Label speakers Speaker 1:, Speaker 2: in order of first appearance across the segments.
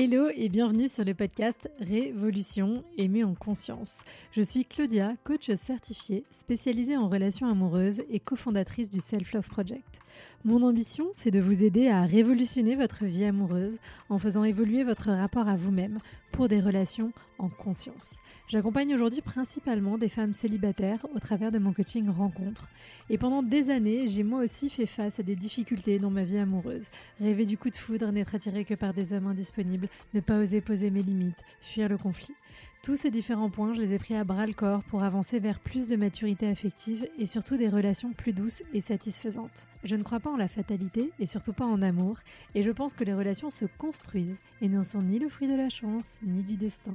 Speaker 1: Hello et bienvenue sur le podcast Révolution aimée en conscience. Je suis Claudia, coach certifiée, spécialisée en relations amoureuses et cofondatrice du Self Love Project. Mon ambition, c'est de vous aider à révolutionner votre vie amoureuse en faisant évoluer votre rapport à vous-même pour des relations en conscience. J'accompagne aujourd'hui principalement des femmes célibataires au travers de mon coaching rencontre. Et pendant des années, j'ai moi aussi fait face à des difficultés dans ma vie amoureuse. Rêver du coup de foudre, n'être attiré que par des hommes indisponibles, ne pas oser poser mes limites, fuir le conflit. Tous ces différents points, je les ai pris à bras le corps pour avancer vers plus de maturité affective et surtout des relations plus douces et satisfaisantes. Je ne crois pas en la fatalité et surtout pas en amour, et je pense que les relations se construisent et ne sont ni le fruit de la chance ni du destin.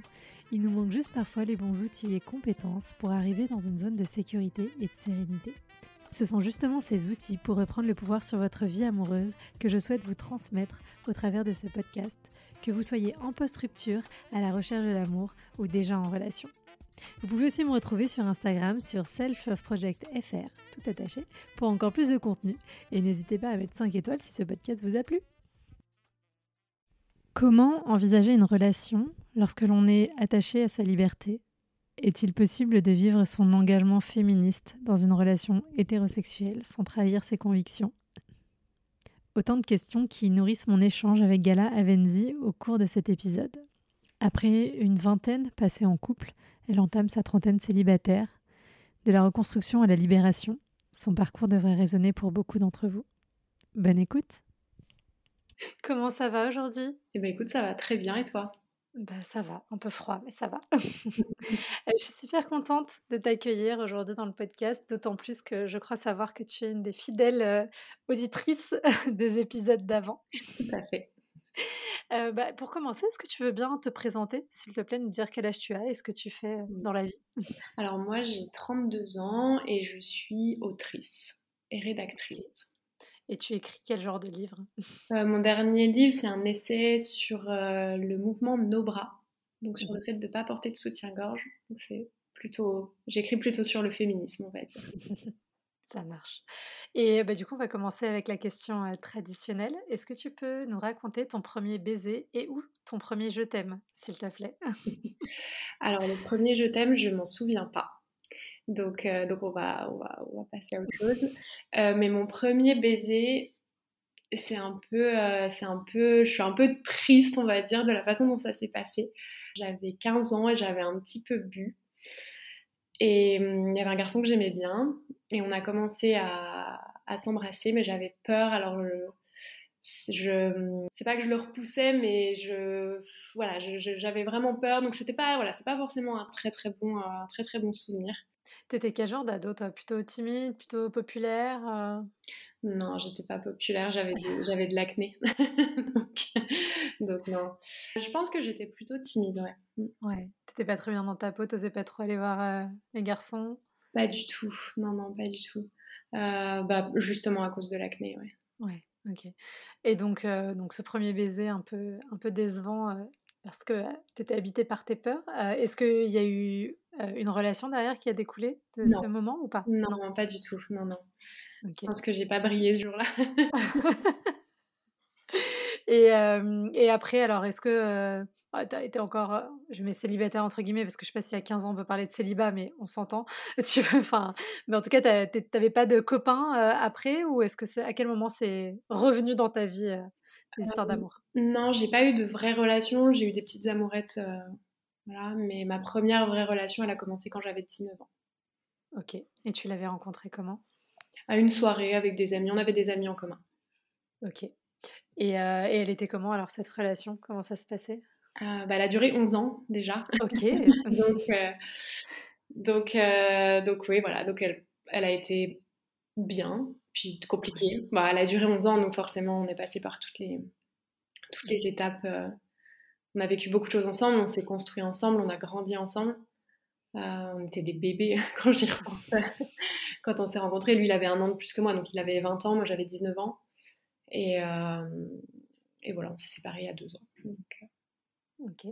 Speaker 1: Il nous manque juste parfois les bons outils et compétences pour arriver dans une zone de sécurité et de sérénité. Ce sont justement ces outils pour reprendre le pouvoir sur votre vie amoureuse que je souhaite vous transmettre au travers de ce podcast que vous soyez en post-rupture, à la recherche de l'amour ou déjà en relation. Vous pouvez aussi me retrouver sur Instagram sur selfofprojectfr, tout attaché, pour encore plus de contenu. Et n'hésitez pas à mettre 5 étoiles si ce podcast vous a plu. Comment envisager une relation lorsque l'on est attaché à sa liberté? Est-il possible de vivre son engagement féministe dans une relation hétérosexuelle sans trahir ses convictions? Autant de questions qui nourrissent mon échange avec Gala Avenzi au cours de cet épisode. Après une vingtaine passée en couple, elle entame sa trentaine célibataire. De la reconstruction à la libération, son parcours devrait résonner pour beaucoup d'entre vous. Bonne écoute. Comment ça va aujourd'hui?
Speaker 2: Eh bien écoute, ça va très bien et toi?
Speaker 1: Bah, ça va, un peu froid, mais ça va. je suis super contente de t'accueillir aujourd'hui dans le podcast, d'autant plus que je crois savoir que tu es une des fidèles auditrices des épisodes d'avant.
Speaker 2: Tout à fait.
Speaker 1: bah, pour commencer, est-ce que tu veux bien te présenter, s'il te plaît, nous dire quel âge tu as et ce que tu fais dans la vie?
Speaker 2: Alors moi, j'ai 32 ans et je suis autrice et rédactrice.
Speaker 1: Et tu écris quel genre de livre?
Speaker 2: Euh, Mon dernier livre, c'est un essai sur euh, le mouvement Nos bras, donc sur le mmh. fait de ne pas porter de soutien-gorge. Donc c'est plutôt, j'écris plutôt sur le féminisme, on va dire.
Speaker 1: Ça marche. Et bah, du coup, on va commencer avec la question euh, traditionnelle. Est-ce que tu peux nous raconter ton premier baiser et où ton premier je t'aime, s'il te plaît?
Speaker 2: Alors, le premier je t'aime, je m'en souviens pas. Donc, euh, donc on, va, on, va, on va passer à autre chose. Euh, mais mon premier baiser, c'est un peu, euh, c'est un peu, je suis un peu triste, on va dire, de la façon dont ça s'est passé. J'avais 15 ans et j'avais un petit peu bu. Et hum, il y avait un garçon que j'aimais bien. Et on a commencé à, à s'embrasser, mais j'avais peur. Alors, je, je c'est pas que je le repoussais, mais je, voilà, j'avais vraiment peur. Donc, c'était pas, voilà, c'est pas forcément un très très bon, un très très bon souvenir.
Speaker 1: T'étais quel genre d'ado, toi? Plutôt timide, plutôt populaire euh?
Speaker 2: Non, j'étais pas populaire, j'avais de, j'avais de l'acné. donc, non. Je pense que j'étais plutôt timide, ouais.
Speaker 1: Mmh. Ouais, t'étais pas très bien dans ta peau, t'osais pas trop aller voir euh, les garçons?
Speaker 2: Pas du tout, non, non, pas du tout. Euh, bah, justement à cause de l'acné, ouais.
Speaker 1: Ouais, ok. Et donc, donc ce premier baiser un peu, un peu décevant, parce que tu étais habité par tes peurs. Est-ce qu'il y a eu une relation derrière qui a découlé de ce moment ou pas?
Speaker 2: Non, pas du tout. Non, non. Je pense que j'ai pas brillé ce jour-là.
Speaker 1: et, et, après, alors, est-ce que tu as été encore, je mets célibataire entre guillemets, parce que je sais pas si à 15 ans on peut parler de célibat, mais on s'entend. enfin, mais en tout cas, tu n'avais pas de copain après, ou est-ce que c'est à quel moment c'est revenu dans ta vie les histoires d'amour?
Speaker 2: Non, j'ai pas eu de vraies relations. J'ai eu des petites amourettes, euh, voilà. Mais ma première vraie relation, elle a commencé quand j'avais 19 ans.
Speaker 1: Ok. Et tu l'avais rencontrée comment?
Speaker 2: À une soirée avec des amis. On avait des amis en commun.
Speaker 1: Ok. Et, euh, et elle était comment alors cette relation? Comment ça se passait?
Speaker 2: Euh, bah, Elle a duré 11 ans déjà.
Speaker 1: Ok.
Speaker 2: donc, donc, donc oui, voilà. Donc elle, elle a été bien puis compliqué. Bah, elle a duré 11 ans, donc forcément, on est passé par toutes les, toutes les étapes. Euh. on a vécu beaucoup de choses ensemble, on s'est construit ensemble, on a grandi ensemble. Euh, on était des bébés quand j'y repense. quand on s'est rencontrés, lui, il avait un an de plus que moi, donc il avait 20 ans, moi j'avais 19 ans. Et, euh, et voilà, on s'est séparés il y a deux ans.
Speaker 1: Ok.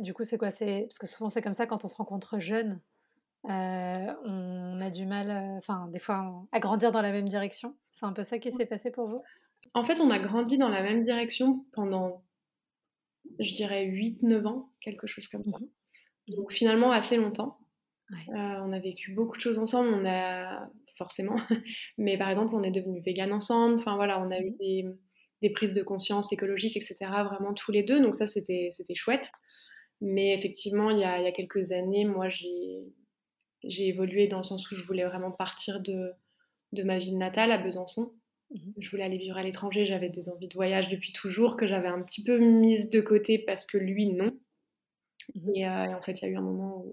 Speaker 1: Du coup, c'est quoi. Parce que souvent, c'est comme ça quand on se rencontre jeune. Euh, on a du mal, enfin, des fois, à grandir dans la même direction. C'est un peu ça qui s'est passé pour vous?
Speaker 2: En fait, on a grandi dans la même direction pendant je dirais 8-9 ans, quelque chose comme ça. Mmh Donc finalement assez longtemps. on a vécu beaucoup de choses ensemble, on a forcément, mais par exemple on est devenu vegan ensemble, enfin voilà, on a eu des, des prises de conscience écologiques, etc. Vraiment tous les deux, donc ça c'était chouette. Mais effectivement, il y a, il y a quelques années, moi j'ai j'ai évolué dans le sens où je voulais vraiment partir de, de ma ville natale à Besançon. Mhm. Je voulais aller vivre à l'étranger, j'avais des envies de voyage depuis toujours que j'avais un petit peu mises de côté parce que lui, non. Mhm. Euh, et, en fait, il y a eu un moment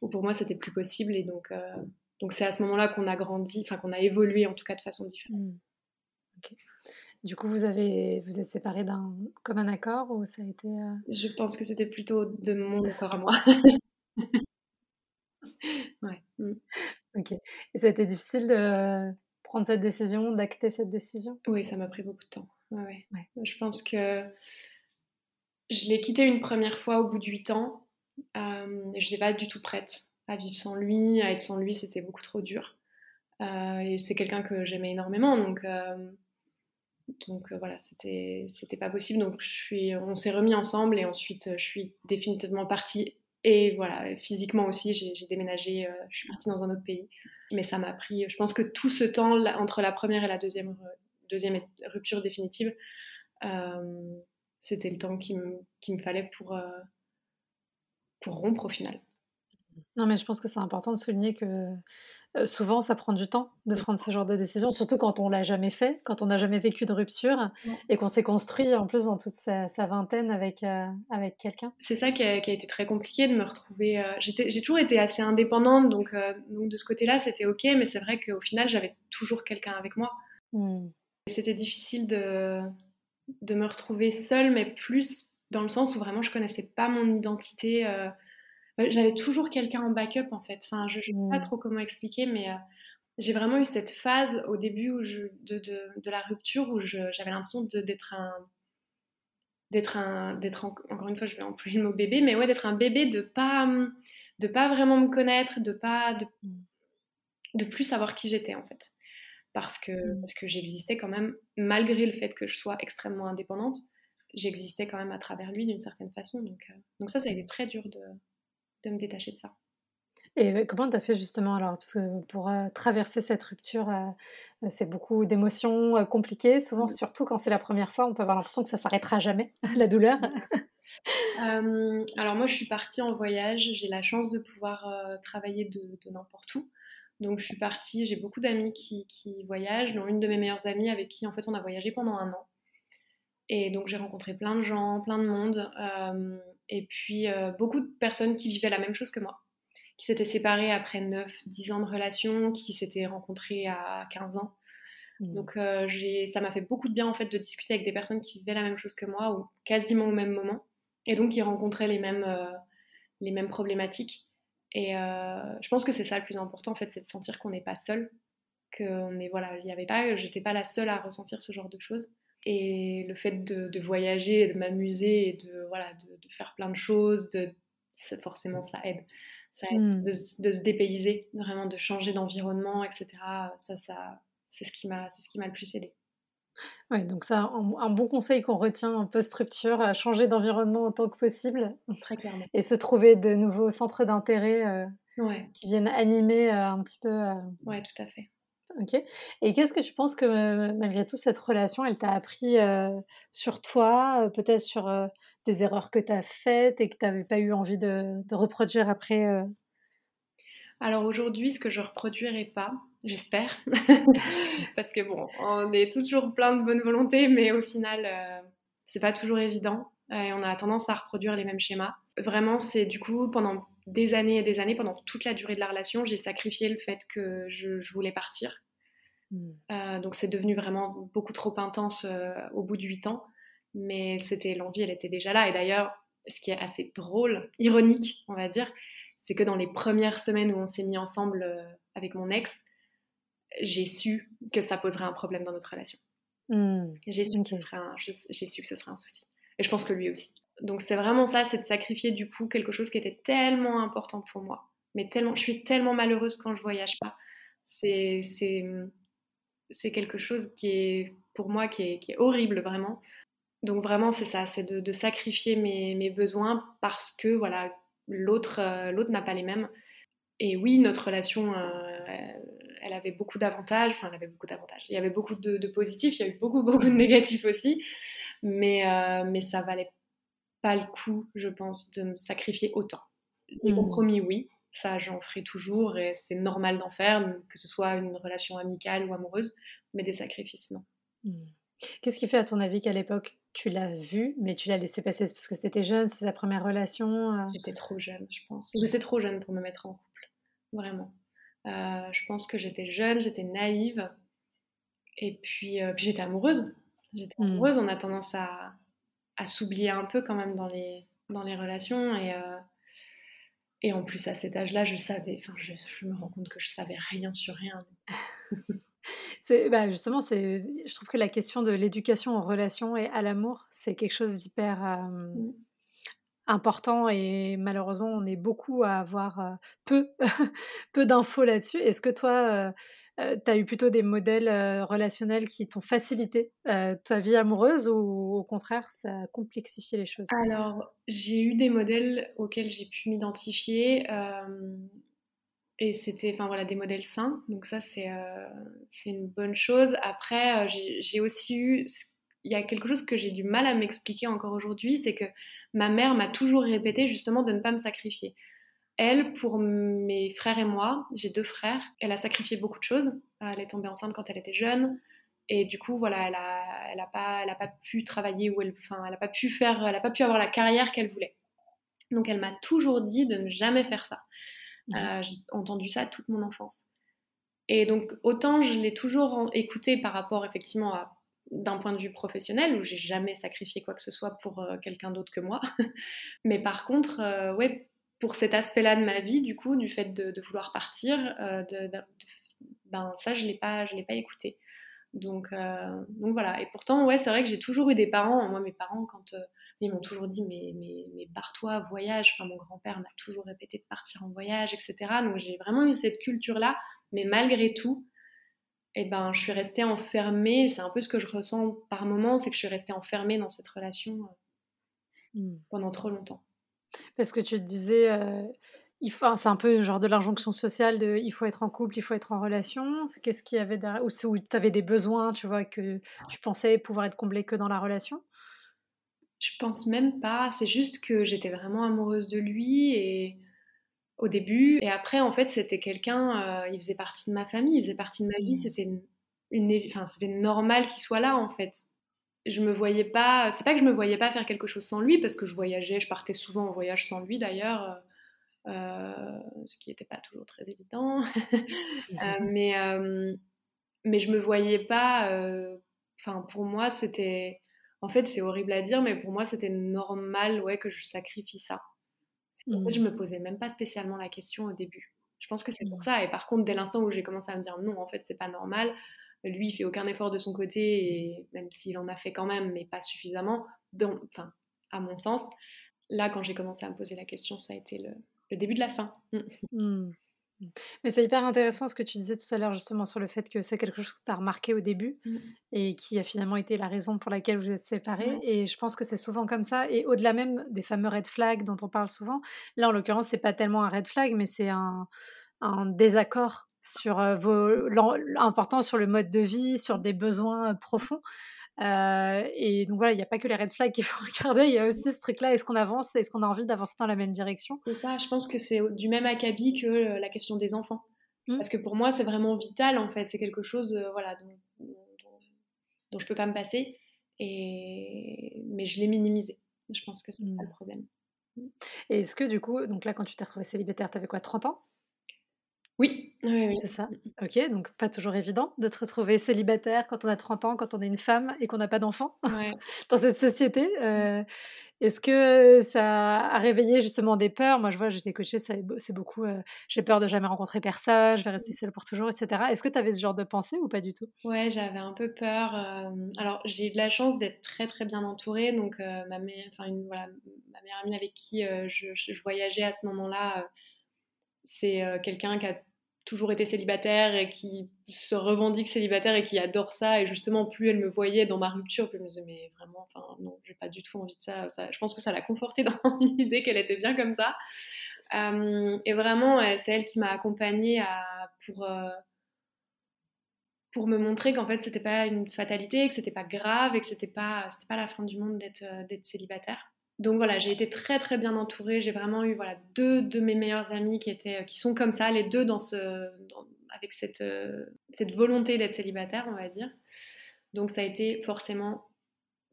Speaker 2: où, pour moi, c'était plus possible. Et donc, euh, donc c'est à ce moment-là qu'on a grandi, enfin qu'on a évolué en tout cas de façon différente. Mhm.
Speaker 1: Du coup, vous avez vous êtes séparés d'un comme un accord ou ça a été euh?
Speaker 2: Je pense que c'était plutôt de mon accord à moi.
Speaker 1: ouais. Mmh. Ok. Et ça a été difficile de prendre cette décision, d'acter cette décision
Speaker 2: Oui, ça m'a pris beaucoup de temps. Ouais, ouais. Je pense que je l'ai quitté une première fois au bout de 8 ans. Euh, je n'étais pas du tout prête à vivre sans lui, à être sans lui, c'était beaucoup trop dur. Euh, et c'est quelqu'un que j'aimais énormément, donc euh, donc voilà, c'était c'était pas possible. Donc je suis, on s'est remis ensemble et ensuite je suis définitivement partie et voilà, physiquement aussi, j'ai déménagé, euh, je suis partie dans un autre pays. Mais ça m'a pris, je pense que tout ce temps entre la première et la deuxième, euh, deuxième rupture définitive, euh, c'était le temps qu'il me, fallait pour, pour rompre au final.
Speaker 1: Non, mais je pense que c'est important de souligner que souvent, ça prend du temps de prendre ce genre de décision, surtout quand on l'a jamais fait, quand on n'a jamais vécu de rupture et qu'on s'est construit en plus dans toute sa, vingtaine avec, avec quelqu'un.
Speaker 2: C'est ça qui a, été très compliqué de me retrouver. j'ai toujours été assez indépendante, donc, donc de ce côté-là, c'était ok, mais c'est vrai qu'au final, j'avais toujours quelqu'un avec moi. Mmh. C'était difficile de, de me retrouver seule, mais plus dans le sens où vraiment je connaissais pas mon identité j'avais toujours quelqu'un en backup en fait. Enfin, je ne sais pas mmh. trop comment expliquer, mais euh, j'ai vraiment eu cette phase au début où je, de, de, de, la rupture où j'avais l'impression d'être un d'être un d'être encore une fois je vais employer le mot bébé mais ouais d'être un bébé de pas de pas vraiment me connaître de pas de, mmh. de plus savoir qui j'étais en fait parce que mmh. parce que j'existais quand même malgré le fait que je sois extrêmement indépendante j'existais quand même à travers lui d'une certaine façon donc euh, donc ça ça a été très dur de de me détacher de ça.
Speaker 1: Et comment tu as fait justement alors? Parce que pour traverser cette rupture, c'est beaucoup d'émotions compliquées, souvent, mmh. surtout quand c'est la première fois, on peut avoir l'impression que ça s'arrêtera jamais, la douleur.
Speaker 2: alors moi, je suis partie en voyage, j'ai la chance de pouvoir travailler de, n'importe où. Donc je suis partie, j'ai beaucoup d'amis qui, qui, voyagent, dont une de mes meilleures amies avec qui en fait on a voyagé pendant un an. Et donc j'ai rencontré plein de gens, plein de monde et puis euh, beaucoup de personnes qui vivaient la même chose que moi, qui s'étaient séparées après 9-10 ans de relation, qui s'étaient rencontrées à 15 ans. Mmh. Donc euh, ça m'a fait beaucoup de bien en fait de discuter avec des personnes qui vivaient la même chose que moi, ou quasiment au même moment, et donc qui rencontraient les mêmes, euh, les mêmes problématiques. Et je pense que c'est ça le plus important en fait, c'est de sentir qu'on n'est pas seul, qu'on est voilà, il y avait pas, j'étais pas la seule à ressentir ce genre de choses. Et le fait de, voyager, de m'amuser et de, voilà, de, faire plein de choses, de, forcément ça aide. Ça aide hmm. de, se dépayser, vraiment de changer d'environnement, etc. Ça, ça, c'est ce qui m'a le plus aidé.
Speaker 1: Oui, donc ça, un, bon conseil qu'on retient en post-rupture, à changer d'environnement autant que possible.
Speaker 2: Très clairement.
Speaker 1: Et se trouver de nouveaux centres d'intérêt euh, qui viennent animer euh, un petit peu. Euh,
Speaker 2: oui, tout à fait.
Speaker 1: Ok. Et qu'est-ce que tu penses que malgré tout, cette relation, elle t'a appris sur toi, peut-être sur des erreurs que tu as faites et que tu n'avais pas eu envie de, reproduire après
Speaker 2: Alors aujourd'hui, ce que je reproduirai pas, j'espère, parce que bon, on est toujours plein de bonne volonté, mais au final, c'est pas toujours évident et on a tendance à reproduire les mêmes schémas. Vraiment, c'est du coup pendant des années et des années, pendant toute la durée de la relation, j'ai sacrifié le fait que je, voulais partir. Hmm. Euh, donc c'est devenu vraiment beaucoup trop intense euh, au bout de huit ans. Mais c'était l'envie, elle était déjà là. Et d'ailleurs, ce qui est assez drôle, ironique, on va dire, c'est que dans les premières semaines où on s'est mis ensemble euh, avec mon ex, j'ai su que ça poserait un problème dans notre relation. Hmm. J'ai su, su, que ce serait un souci. Et je pense que lui aussi. Donc c'est vraiment ça, c'est de sacrifier du coup quelque chose qui était tellement important pour moi. Mais tellement, je suis tellement malheureuse quand je voyage pas. C'est, c'est, quelque chose qui est pour moi qui est, qui est horrible vraiment. donc vraiment, c'est ça, c'est de, sacrifier mes, besoins parce que voilà, l'autre l'autre n'a pas les mêmes. Et oui, notre relation, elle avait beaucoup d'avantages. Enfin, elle avait beaucoup d'avantages. Il y avait beaucoup de, positifs, il y a eu beaucoup, beaucoup de négatifs aussi. Mais, mais ça valait pas le coup, je pense, de me sacrifier autant. Les mmh. compromis, oui, ça j'en ferai toujours et c'est normal d'en faire, que ce soit une relation amicale ou amoureuse, mais des sacrifices, non.
Speaker 1: Mmh. Qu'est-ce qui fait à ton avis qu'à l'époque tu l'as vu, mais tu l'as laissé passer? Parce que c'était jeune, c'est ta première relation euh?
Speaker 2: J'étais trop jeune, je pense. J'étais trop jeune pour me mettre en couple, vraiment. Euh, je pense que j'étais jeune, j'étais naïve, et puis, euh, puis j'étais amoureuse. J'étais mmh. amoureuse, on a tendance à, à s'oublier un peu quand même dans les, dans les relations. Et, et en plus, à cet âge-là, je savais, enfin, je, je, me rends compte que je savais rien sur rien.
Speaker 1: c'est, bah justement, c'est, je trouve que la question de l'éducation en relation et à l'amour, c'est quelque chose d'hyper euh, mmh. Important et malheureusement, on est beaucoup à avoir euh, peu, peu d'infos là-dessus. Est-ce que toi, tu as eu plutôt des modèles relationnels qui t'ont facilité ta vie amoureuse ou au contraire, ça a complexifié les choses?
Speaker 2: Alors, j'ai eu des modèles auxquels j'ai pu m'identifier. et c'était enfin voilà des modèles sains donc ça c'est une bonne chose après j'ai aussi eu il y a quelque chose que j'ai du mal à m'expliquer encore aujourd'hui c'est que ma mère m'a toujours répété justement de ne pas me sacrifier elle, pour mes frères et moi, j'ai deux frères, elle a sacrifié beaucoup de choses. Elle est tombée enceinte quand elle était jeune. Et du coup, voilà, elle n'a elle a pas, elle a pas pu travailler ou elle, enfin, elle n'a pas pu faire, elle a pas pu avoir la carrière qu'elle voulait. Donc, elle m'a toujours dit de ne jamais faire ça. Mmh. Euh, j'ai entendu ça toute mon enfance. Et donc, autant je l'ai toujours écouté par rapport effectivement à d'un point de vue professionnel où j'ai jamais sacrifié quoi que ce soit pour euh, quelqu'un d'autre que moi. Mais par contre, euh, ouais, pour cet aspect-là de ma vie, du coup, du fait de, vouloir partir, euh, de, ben ça, je l'ai pas, je l'ai pas écouté. Donc, donc voilà. Et pourtant, ouais, c'est vrai que j'ai toujours eu des parents. Moi, mes parents, quand ils m'ont toujours dit, mais, mais, mais barre-toi, voyage. Enfin, mon grand-père m'a toujours répété de partir en voyage, etc. Donc j'ai vraiment eu cette culture-là. Mais malgré tout, eh ben, je suis restée enfermée. C'est un peu ce que je ressens par moment, c'est que je suis restée enfermée dans cette relation mmh. pendant trop longtemps.
Speaker 1: Parce que tu te disais, il faut, c'est un peu genre de l'injonction sociale de il faut être en couple, il faut être en relation. Qu'est-ce qu'il y avait derrière Ou c'est où tu avais des besoins, tu vois, que tu pensais pouvoir être comblés que dans la relation?
Speaker 2: Je pense même pas. C'est juste que j'étais vraiment amoureuse de lui et au début. Et après, en fait, c'était quelqu'un, il faisait partie de ma famille, il faisait partie de ma vie. Mmh. C'était une, enfin, c'était normal qu'il soit là, en fait je me voyais pas. C'est pas que je me voyais pas faire quelque chose sans lui, parce que je voyageais, je partais souvent en voyage sans lui d'ailleurs, euh, ce qui n'était pas toujours très évident. Euh, mais, euh, mais je me voyais pas. Enfin, pour moi, c'était. En fait, c'est horrible à dire, mais pour moi, c'était normal ouais, que je sacrifie ça. En fait, je me mmh. posais même pas spécialement la question au début. Je pense que c'est pour mmh. ça. Et par contre, dès l'instant où j'ai commencé à me dire non, en fait, c'est pas normal, lui, il fait aucun effort de son côté, et même s'il en a fait quand même, mais pas suffisamment, donc, enfin, à mon sens. Là, quand j'ai commencé à me poser la question, ça a été le, début de la fin. Mm.
Speaker 1: Mmh. Mais c'est hyper intéressant ce que tu disais tout à l'heure justement sur le fait que c'est quelque chose que tu as remarqué au début mmh. et qui a finalement été la raison pour laquelle vous êtes séparés. Et je pense que c'est souvent comme ça. Et au-delà même des fameux red flags dont on parle souvent, là en l'occurrence, c'est pas tellement un red flag, mais c'est un, un désaccord sur vos, l'important sur le mode de vie, sur des besoins profonds. Et donc voilà, il n'y a pas que les red flags qu'il faut regarder, il y a aussi ce truc-là, est-ce qu'on avance, est-ce qu'on a envie d'avancer dans la même direction?
Speaker 2: C'est ça, je pense que c'est du même acabit que la question des enfants. Mmh. Parce que pour moi, c'est vraiment vital en fait, c'est quelque chose voilà, dont, dont, je peux pas me passer, et... mais je l'ai minimisé. Je pense que c'est ça le mmh. problème.
Speaker 1: Mmh. Et est-ce que du coup, donc là quand tu t'es retrouvée célibataire, tu avais quoi, 30 ans?
Speaker 2: Oui, oui, oui.
Speaker 1: C'est ça. Ok, donc pas toujours évident de te retrouver célibataire quand on a 30 ans, quand on est une femme et qu'on n'a pas d'enfant dans cette société. Euh, est-ce que ça a réveillé justement des peurs? Moi, je vois, j'étais coachée, c'est beaucoup euh, j'ai peur de jamais rencontrer personne, je vais rester seule pour toujours, etc. Est-ce que tu avais ce genre de pensée ou pas du tout?
Speaker 2: Ouais, j'avais un peu peur. Euh, alors, j'ai eu de la chance d'être très très bien entourée. Donc, ma, mère, une, voilà, ma meilleure amie avec qui je, je, voyageais à ce moment-là c'est quelqu'un qui a toujours été célibataire et qui se revendique célibataire et qui adore ça. Et justement, plus elle me voyait dans ma rupture, plus elle me disait, mais vraiment, enfin, non, j'ai pas du tout envie de ça. Je pense que ça l'a confortée dans l'idée qu'elle était bien comme ça. Euh, et vraiment, c'est elle qui m'a accompagnée pour, euh, pour me montrer qu'en fait, c'était pas une fatalité, que c'était pas grave et que c'était pas, pas la fin du monde d'être, euh, d'être célibataire donc voilà, j'ai été très très bien entourée. J'ai vraiment eu voilà deux de mes meilleurs amis qui étaient, qui sont comme ça, les deux dans ce, avec cette, euh, cette volonté d'être célibataire, on va dire. Donc ça a été forcément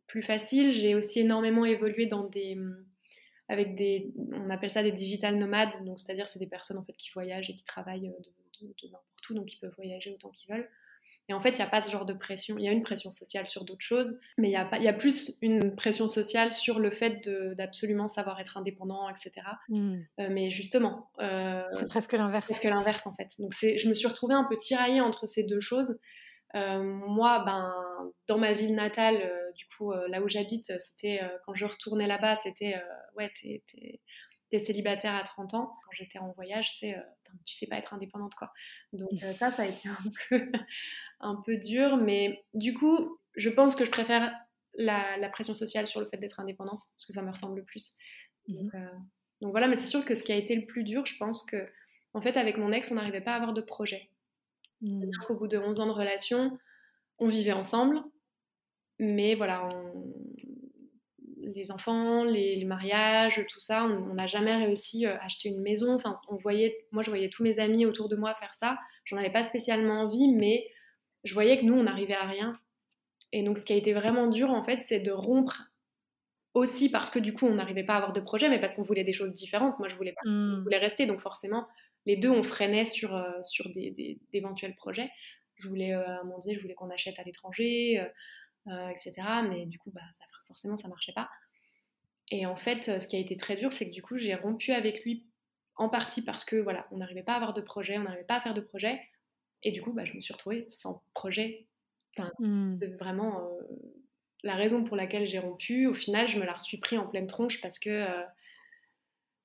Speaker 2: plus facile. J'ai aussi énormément évolué dans des, avec des, on appelle ça des digital nomades. Donc c'est-à-dire c'est des personnes en fait qui voyagent et qui travaillent de, de n'importe où, donc ils peuvent voyager autant qu'ils veulent. Et en fait, il n'y a pas ce genre de pression. Il y a une pression sociale sur d'autres choses, mais il y, a pas, y a plus une pression sociale sur le fait d'absolument savoir être indépendant, etc. Hmm. Euh, mais justement.
Speaker 1: Euh, c'est presque l'inverse.
Speaker 2: Presque l'inverse, en fait. Donc, je me suis retrouvée un peu tiraillée entre ces deux choses. Euh, moi, ben, dans ma ville natale, du coup, là où j'habite, c'était quand je retournais là-bas, c'était ouais, t'es t'es célibataire à 30 ans. Quand j'étais en voyage, c'est euh, tu sais pas être indépendante quoi. Donc euh, ça, ça a été un peu, un peu dur, mais du coup, je pense que je préfère la, pression sociale sur le fait d'être indépendante parce que ça me ressemble le plus. Mmh euh, donc, voilà, mais c'est sûr que ce qui a été le plus dur, je pense que en fait avec mon ex, on n'arrivait pas à avoir de projet. Mmh. Au bout de 11 ans de relation, on vivait ensemble, mais voilà, on, les enfants, les, mariages, tout ça. On n'a jamais réussi euh, à acheter une maison. Enfin, on voyait, moi, je voyais tous mes amis autour de moi faire ça. J'en avais pas spécialement envie, mais je voyais que nous, on n'arrivait à rien. Et donc, ce qui a été vraiment dur, en fait, c'est de rompre aussi parce que du coup, on n'arrivait pas à avoir de projet, mais parce qu'on voulait des choses différentes. Moi, je voulais pas, mmh. voulais rester. Donc, forcément, les deux, on freinait sur, euh, sur d'éventuels projets. Je voulais, euh, à un moment donné, je voulais qu'on achète à l'étranger. Euh, etc. Mais du coup, bah, ça, forcément, ça marchait pas. Et en fait, ce qui a été très dur, c'est que du coup, j'ai rompu avec lui en partie parce que voilà, on n'arrivait pas à avoir de projet, on n'arrivait pas à faire de projet. Et du coup, bah, je me suis retrouvée sans projet. Enfin, mmh. vraiment euh, la raison pour laquelle j'ai rompu. Au final, je me la suis pris en pleine tronche parce que euh,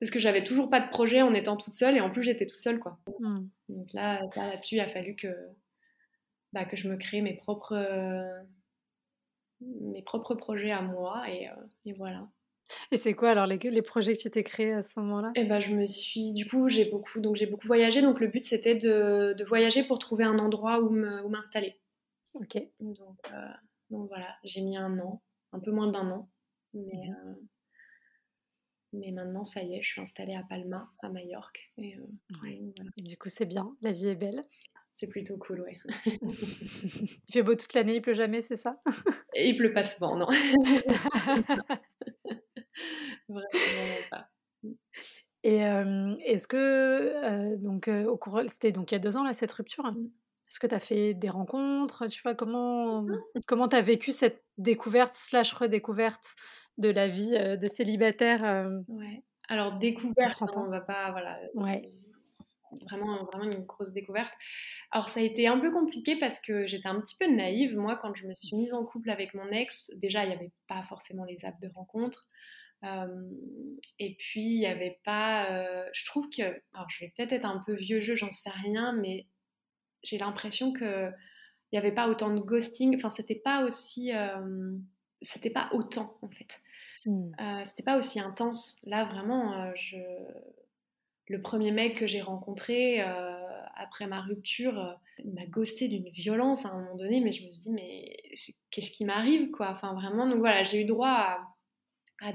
Speaker 2: parce que j'avais toujours pas de projet en étant toute seule et en plus j'étais toute seule quoi. Mmh. Donc là, ça là-dessus, il a fallu que bah, que je me crée mes propres mes propres projets à moi et, euh, voilà.
Speaker 1: Et c'est quoi alors les, les, projets que tu t'es créés à ce moment-là?
Speaker 2: Eh ben je me suis du coup j'ai beaucoup donc j'ai beaucoup voyagé donc le but c'était de, de, voyager pour trouver un endroit où m'installer.
Speaker 1: Ok.
Speaker 2: Donc, euh, donc voilà j'ai mis un an un peu moins d'un an mais mmh euh, mais maintenant ça y est je suis installée à Palma à Majorque et,
Speaker 1: et du coup c'est bien la vie est belle.
Speaker 2: C'est plutôt cool, ouais.
Speaker 1: il fait beau toute l'année, il pleut jamais, c'est ça?
Speaker 2: Il pleut pas souvent, non. Vraiment pas.
Speaker 1: Et est-ce que, donc, au cours, c'était donc il y a deux ans, là, cette rupture mmh. Est-ce que tu as fait des rencontres Tu vois, comment mmh. comment tu as vécu cette découverte slash redécouverte de la vie de célibataire
Speaker 2: Ouais. Alors, découverte, hein, on va pas, voilà. Ouais vraiment, vraiment une grosse découverte. Alors ça a été un peu compliqué parce que j'étais un petit peu naïve. Moi, quand je me suis mise en couple avec mon ex, déjà, il n'y avait pas forcément les apps de rencontre. Euh, et puis, il n'y avait pas... Euh, je trouve que... Alors, je vais peut-être être un peu vieux jeu, j'en sais rien, mais j'ai l'impression que il n'y avait pas autant de ghosting. Enfin, c'était pas aussi... Euh, c'était pas autant, en fait. Mmh. c'était pas aussi intense. Là, vraiment, je le premier mec que j'ai rencontré euh, après ma rupture, euh, il m'a ghosté d'une violence à un moment donné, mais je me suis dit, mais qu'est-ce qui m'arrive, quoi? Enfin, vraiment, donc voilà, j'ai eu droit à,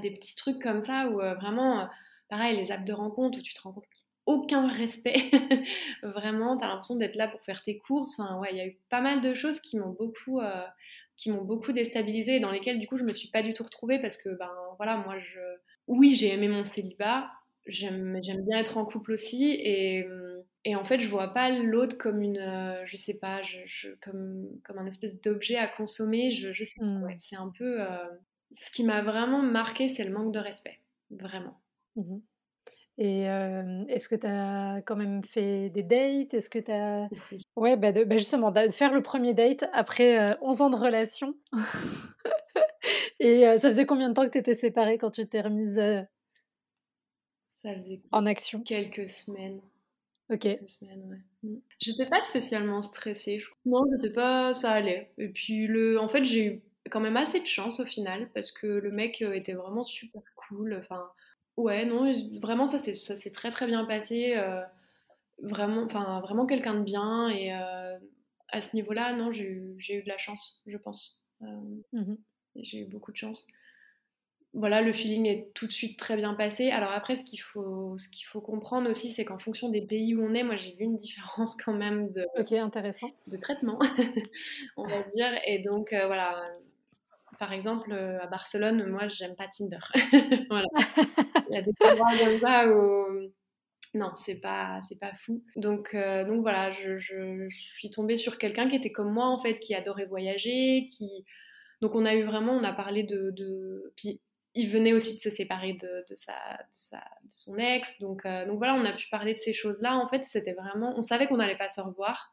Speaker 2: des petits trucs comme ça où euh, vraiment, pareil, les apps de rencontre où tu te rends compte aucun respect, vraiment, tu as l'impression d'être là pour faire tes courses. Enfin, ouais, il y a eu pas mal de choses qui m'ont beaucoup qui m'ont beaucoup déstabilisée et dans lesquelles du coup je me suis pas du tout retrouvée parce que ben voilà moi je oui j'ai aimé mon célibat J'aime, bien être en couple aussi et, et en fait je vois pas l'autre comme une, euh, je sais pas, je, comme, comme un espèce d'objet à consommer. Je, je sais mmh. c'est un peu. Euh, ce qui m'a vraiment marqué, c'est le manque de respect, vraiment.
Speaker 1: Mmh et euh, est-ce que tu as quand même fait des dates? Est-ce que tu as. Ouais, bah, bah justement, de faire le premier date après 11 ans de relation. et ça faisait combien de temps que tu étais séparée quand tu t'es remise
Speaker 2: ça faisait
Speaker 1: en action?
Speaker 2: Quelques semaines.
Speaker 1: Ok.
Speaker 2: Deux semaines, ouais. Mm. J'étais pas spécialement stressée. je- Non, j'étais pas. Ça allait. Et puis, le... en fait, j'ai eu quand même assez de chance au final parce que le mec euh, était vraiment super cool. Enfin, ouais, non, vraiment, ça s'est ça s'est très très bien passé. euh, Vraiment, enfin, vraiment quelqu'un de bien. Et euh, à ce niveau-là, non, j'ai eu, de la chance, je pense. Euh,
Speaker 1: Mhm.
Speaker 2: j'ai eu beaucoup de chance. Voilà, le feeling est tout de suite très bien passé. Alors après, ce qu'il faut, ce qu'il faut comprendre aussi, c'est qu'en fonction des pays où on est, moi j'ai vu une différence quand même de,
Speaker 1: Ok, intéressant.
Speaker 2: de traitement, on va dire. Et donc voilà, par exemple euh, à Barcelone, moi j'aime pas Tinder. voilà, il y a des endroits comme ça où non, c'est pas, c'est pas fou. Donc, euh, donc voilà, je, je- je suis tombée sur quelqu'un qui était comme moi en fait, qui adorait voyager, qui donc on a eu vraiment, on a parlé de, de... puis il venait aussi de se séparer de, de sa, de sa, de son ex, donc euh, donc voilà, on a pu parler de ces choses-là. En fait, c'était vraiment, on savait qu'on n'allait pas se revoir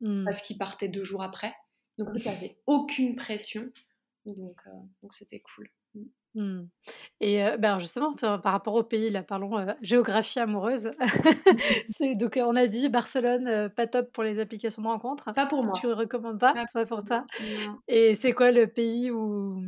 Speaker 1: Hmm.
Speaker 2: parce qu'il partait deux jours après, donc il n'y avait aucune pression, donc euh, donc c'était cool.
Speaker 1: Hmm. Et euh, ben justement, t- par rapport au pays, là, parlons euh, géographie amoureuse. Donc, euh, on a dit Barcelone, euh, pas top pour les applications de rencontres.
Speaker 2: Pas pour moi.
Speaker 1: Tu ne recommandes pas,
Speaker 2: Pas
Speaker 1: pas pour toi?
Speaker 2: Non.
Speaker 1: Et c'est quoi le pays où,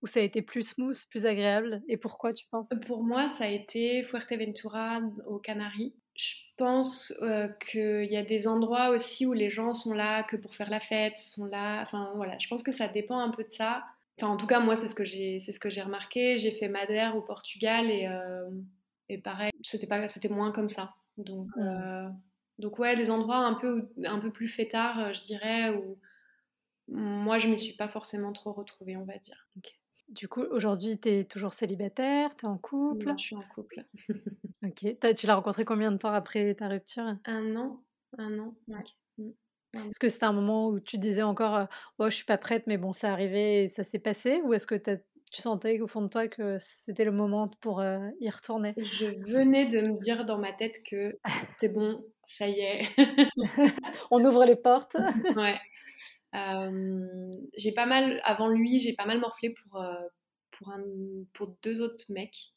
Speaker 1: où ça a été plus smooth, plus agréable? Et pourquoi, tu penses?
Speaker 2: Pour moi, ça a été Fuerteventura aux Canaries. Je pense euh, qu'il y a des endroits aussi où les gens sont là que pour faire la fête, sont là. Enfin voilà, je pense que ça dépend un peu de ça. Enfin, en tout cas, moi, c'est ce que j'ai, c'est ce que j'ai remarqué. J'ai fait Madère au Portugal et, euh, et pareil, c'était pas, c'était moins comme ça. Donc, euh, donc ouais, des endroits un peu, un peu plus fêtards, euh, je dirais, où moi, je m'y suis pas forcément trop retrouvée, on va dire.
Speaker 1: Du coup, aujourd'hui, tu es toujours célibataire, tu es en couple?
Speaker 2: Non, je suis en couple.
Speaker 1: Ok. T'as- tu l'as rencontré combien de temps après ta rupture?
Speaker 2: Un an, un an. ouais. Mm.
Speaker 1: Est-ce que c'était un moment où tu disais encore oh, je suis pas prête, mais bon, c'est arrivé et ça s'est passé Ou est-ce que t'as- tu sentais au fond de toi que c'était le moment pour euh, y retourner?
Speaker 2: Je venais de me dire dans ma tête que c'est bon, ça y est.
Speaker 1: On ouvre les portes
Speaker 2: ouais. Euh, j'ai pas mal, avant lui, j'ai pas mal morflé pour, euh, pour, un, pour deux autres mecs.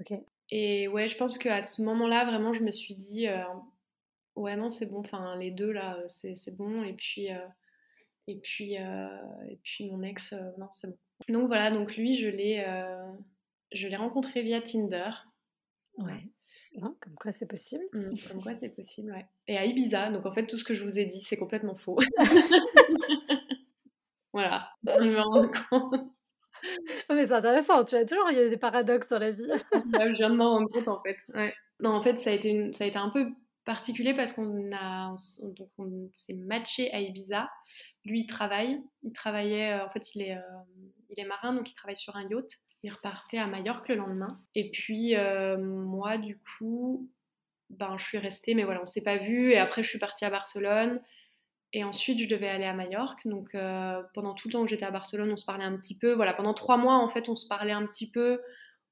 Speaker 1: Ok.
Speaker 2: Et ouais, je pense qu'à ce moment-là, vraiment, je me suis dit, euh, ouais, non, c'est bon, enfin, les deux là, c'est bon. Et puis, euh, et puis, euh, et puis mon ex, non, c'est bon. Donc voilà, donc lui, je l'ai je l'ai rencontré via Tinder.
Speaker 1: Ouais. Non, comme quoi c'est possible.
Speaker 2: Mm, comme quoi c'est possible, ouais. Et à Ibiza, donc en fait tout ce que je vous ai dit c'est complètement faux. voilà, je me rends compte.
Speaker 1: Oh, mais c'est intéressant, tu vois, toujours il y a des paradoxes dans la vie.
Speaker 2: Là, je viens de m'en rendre compte en fait. Ouais. Non, en fait ça a été, une- ça a été un peu particulier parce qu'on a, on donc on s'est matché à Ibiza. Lui il travaille, il travaillait, euh, en fait il est, euh, il est marin donc il travaille sur un yacht. Il repartait à Majorque le lendemain. Et puis euh, moi du coup, ben je suis restée, mais voilà on s'est pas vu. Et après je suis partie à Barcelone. Et ensuite, je devais aller à Majorque. Donc, euh, pendant tout le temps que j'étais à Barcelone, on se parlait un petit peu. Voilà, pendant trois mois, en fait, on se parlait un petit peu.